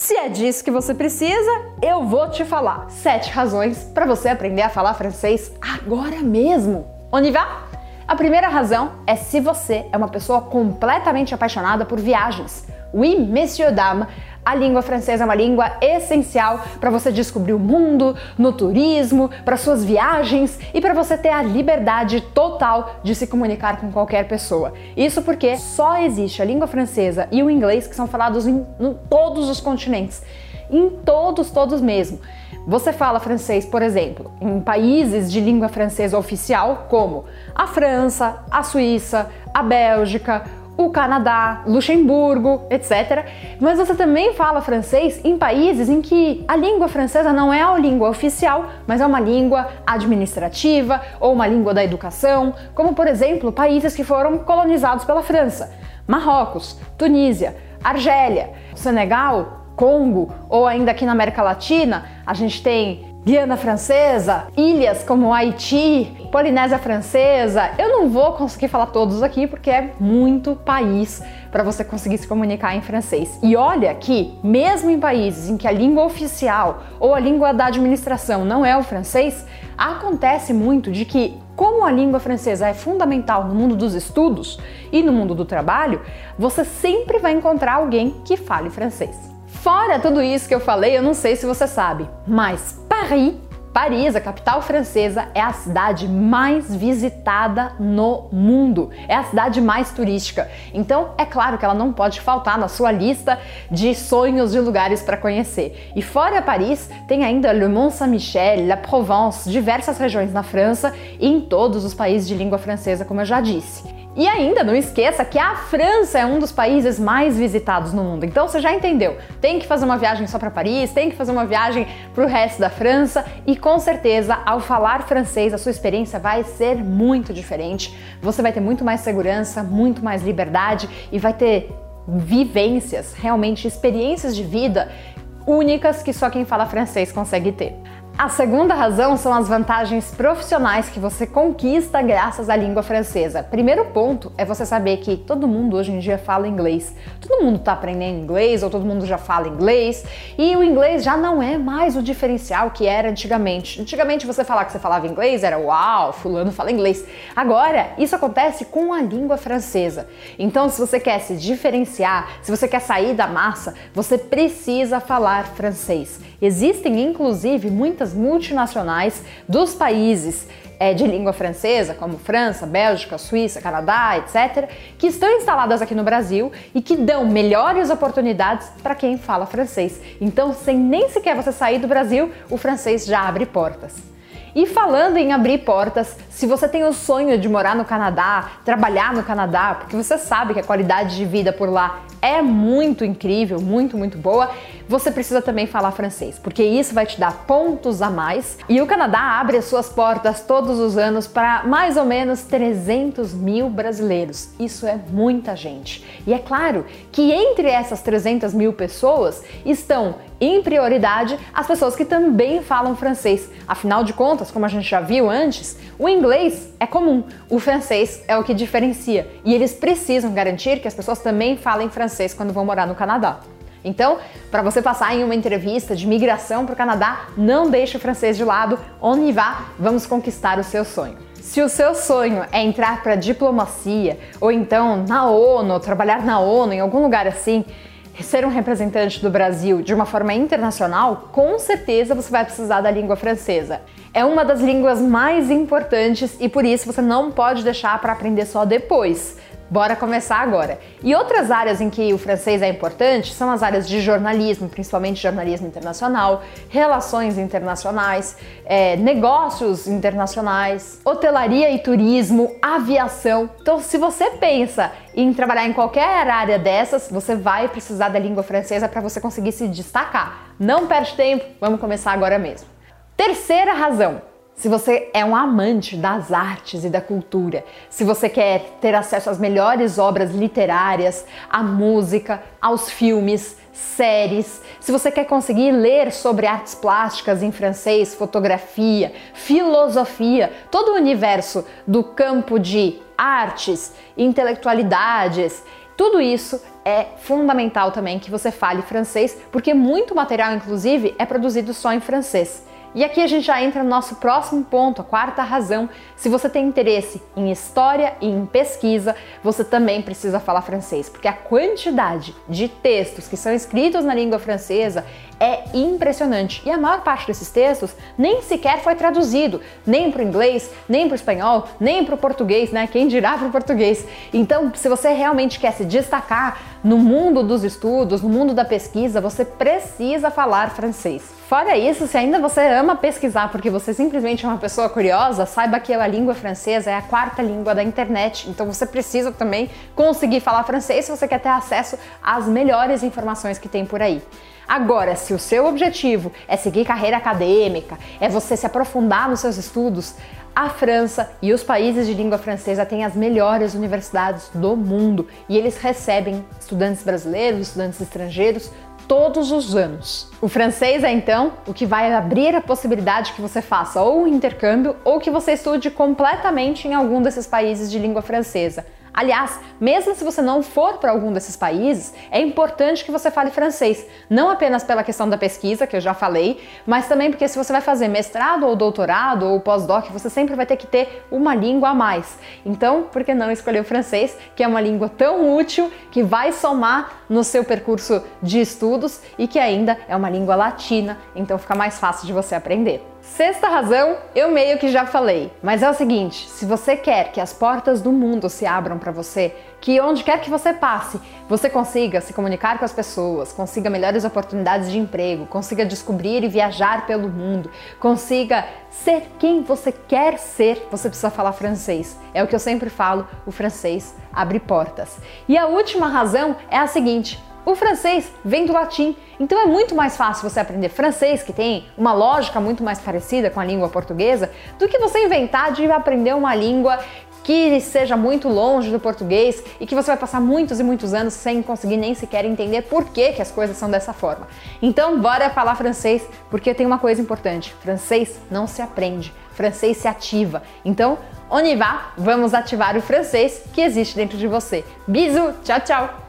Se é disso que você precisa, eu vou te falar sete razões para você aprender a falar francês agora mesmo. On y va? A primeira razão é se você é uma pessoa completamente apaixonada por viagens. Oui, messieurs, dames, a língua francesa é uma língua essencial para você descobrir o mundo, no turismo, para suas viagens e para você ter a liberdade total de se comunicar com qualquer pessoa. Isso porque só existe a língua francesa e o inglês que são falados em, em todos os continentes. Em todos, todos mesmo. Você fala francês, por exemplo, em países de língua francesa oficial, como a França, a Suíça, a Bélgica, o Canadá, Luxemburgo, etc. Mas você também fala francês em países em que a língua francesa não é a língua oficial, mas é uma língua administrativa ou uma língua da educação, como por exemplo países que foram colonizados pela França: Marrocos, Tunísia, Argélia, Senegal, Congo ou ainda aqui na América Latina, a gente tem Guiana Francesa, ilhas como Haiti, Polinésia Francesa. Eu não vou conseguir falar todos aqui porque é muito país para você conseguir se comunicar em francês. E olha que, mesmo em países em que a língua oficial ou a língua da administração não é o francês, acontece muito de que, como a língua francesa é fundamental no mundo dos estudos e no mundo do trabalho, você sempre vai encontrar alguém que fale francês. Fora tudo isso que eu falei, eu não sei se você sabe, mas Paris Paris, a capital francesa, é a cidade mais visitada no mundo. É a cidade mais turística. Então, é claro que ela não pode faltar na sua lista de sonhos de lugares para conhecer. E fora Paris, tem ainda Le Mont Saint-Michel, La Provence, diversas regiões na França e em todos os países de língua francesa, como eu já disse. E ainda não esqueça que a França é um dos países mais visitados no mundo. Então você já entendeu. Tem que fazer uma viagem só para Paris, tem que fazer uma viagem para o resto da França e com certeza ao falar francês a sua experiência vai ser muito diferente. Você vai ter muito mais segurança, muito mais liberdade e vai ter vivências, realmente experiências de vida únicas que só quem fala francês consegue ter. A segunda razão são as vantagens profissionais que você conquista graças à língua francesa. Primeiro ponto é você saber que todo mundo hoje em dia fala inglês. Todo mundo está aprendendo inglês ou todo mundo já fala inglês e o inglês já não é mais o diferencial que era antigamente. Antigamente você falar que você falava inglês era uau, fulano fala inglês. Agora isso acontece com a língua francesa. Então se você quer se diferenciar, se você quer sair da massa, você precisa falar francês. Existem inclusive muitas multinacionais dos países é, de língua francesa, como França, Bélgica, Suíça, Canadá, etc., que estão instaladas aqui no Brasil e que dão melhores oportunidades para quem fala francês. Então, sem nem sequer você sair do Brasil, o francês já abre portas. E falando em abrir portas, se você tem o sonho de morar no Canadá, trabalhar no Canadá, porque você sabe que a qualidade de vida por lá é muito incrível, muito, muito boa, você precisa também falar francês, porque isso vai te dar pontos a mais. E o Canadá abre as suas portas todos os anos para mais ou menos 300 mil brasileiros. Isso é muita gente. E é claro que entre essas 300 mil pessoas estão em prioridade as pessoas que também falam francês. Afinal de contas, como a gente já viu antes, o inglês é comum, o francês é o que diferencia e eles precisam garantir que as pessoas também falem francês quando vão morar no Canadá. Então, para você passar em uma entrevista de migração para o Canadá, não deixe o francês de lado. On y va, vamos conquistar o seu sonho. Se o seu sonho é entrar para diplomacia ou então na ONU, trabalhar na ONU, em algum lugar assim, ser um representante do Brasil de uma forma internacional, com certeza você vai precisar da língua francesa. É uma das línguas mais importantes e por isso você não pode deixar para aprender só depois. Bora começar agora. E outras áreas em que o francês é importante são as áreas de jornalismo, principalmente jornalismo internacional, relações internacionais, é, negócios internacionais, hotelaria e turismo, aviação. Então, se você pensa em trabalhar em qualquer área dessas, você vai precisar da língua francesa para você conseguir se destacar. Não perde tempo, vamos começar agora mesmo. Terceira razão, se você é um amante das artes e da cultura, se você quer ter acesso às melhores obras literárias, à música, aos filmes, séries, se você quer conseguir ler sobre artes plásticas em francês, fotografia, filosofia, todo o universo do campo de artes, intelectualidades, Tudo isso é fundamental também que você fale francês, porque muito material, inclusive, é produzido só em francês. E aqui a gente já entra no nosso próximo ponto, a quarta razão. Se você tem interesse em história e em pesquisa, você também precisa falar francês, porque a quantidade de textos que são escritos na língua francesa é impressionante. E a maior parte desses textos nem sequer foi traduzido, nem para o inglês, nem para o espanhol, nem para o português, né? Quem dirá para o português. Então, se você realmente quer se destacar no mundo dos estudos, no mundo da pesquisa, você precisa falar francês. Fora isso, se ainda você ama pesquisar porque você simplesmente é uma pessoa curiosa, saiba que a língua francesa é a quarta língua da internet, então você precisa também conseguir falar francês se você quer ter acesso às melhores informações que tem por aí. Agora, se o seu objetivo é seguir carreira acadêmica, é você se aprofundar nos seus estudos, a França e os países de língua francesa têm as melhores universidades do mundo e eles recebem estudantes brasileiros, estudantes estrangeiros todos os anos. O francês é então o que vai abrir a possibilidade que você faça ou um intercâmbio ou que você estude completamente em algum desses países de língua francesa. Aliás, mesmo se você não for para algum desses países, é importante que você fale francês, não apenas pela questão da pesquisa, que eu já falei, mas também porque se você vai fazer mestrado ou doutorado ou pós-doc, você sempre vai ter que ter uma língua a mais. Então, por que não escolher o francês, que é uma língua tão útil que vai somar no seu percurso de estudos e que ainda é uma língua latina, então fica mais fácil de você aprender. Sexta razão, eu meio que já falei, mas é o seguinte: se você quer que as portas do mundo se abram para você, que onde quer que você passe, você consiga se comunicar com as pessoas, consiga melhores oportunidades de emprego, consiga descobrir e viajar pelo mundo, consiga ser quem você quer ser, você precisa falar francês. É o que eu sempre falo, o francês abre portas. E a última razão é a seguinte: o francês vem do latim, então é muito mais fácil você aprender francês, que tem uma lógica muito mais parecida com a língua portuguesa, do que você inventar de aprender uma língua que seja muito longe do português e que você vai passar muitos e muitos anos sem conseguir nem sequer entender por que, que as coisas são dessa forma. Então, bora falar francês, porque tem uma coisa importante: francês não se aprende, francês se ativa. Então, on y va, vamos ativar o francês que existe dentro de você. Bisous, tchau, tchau!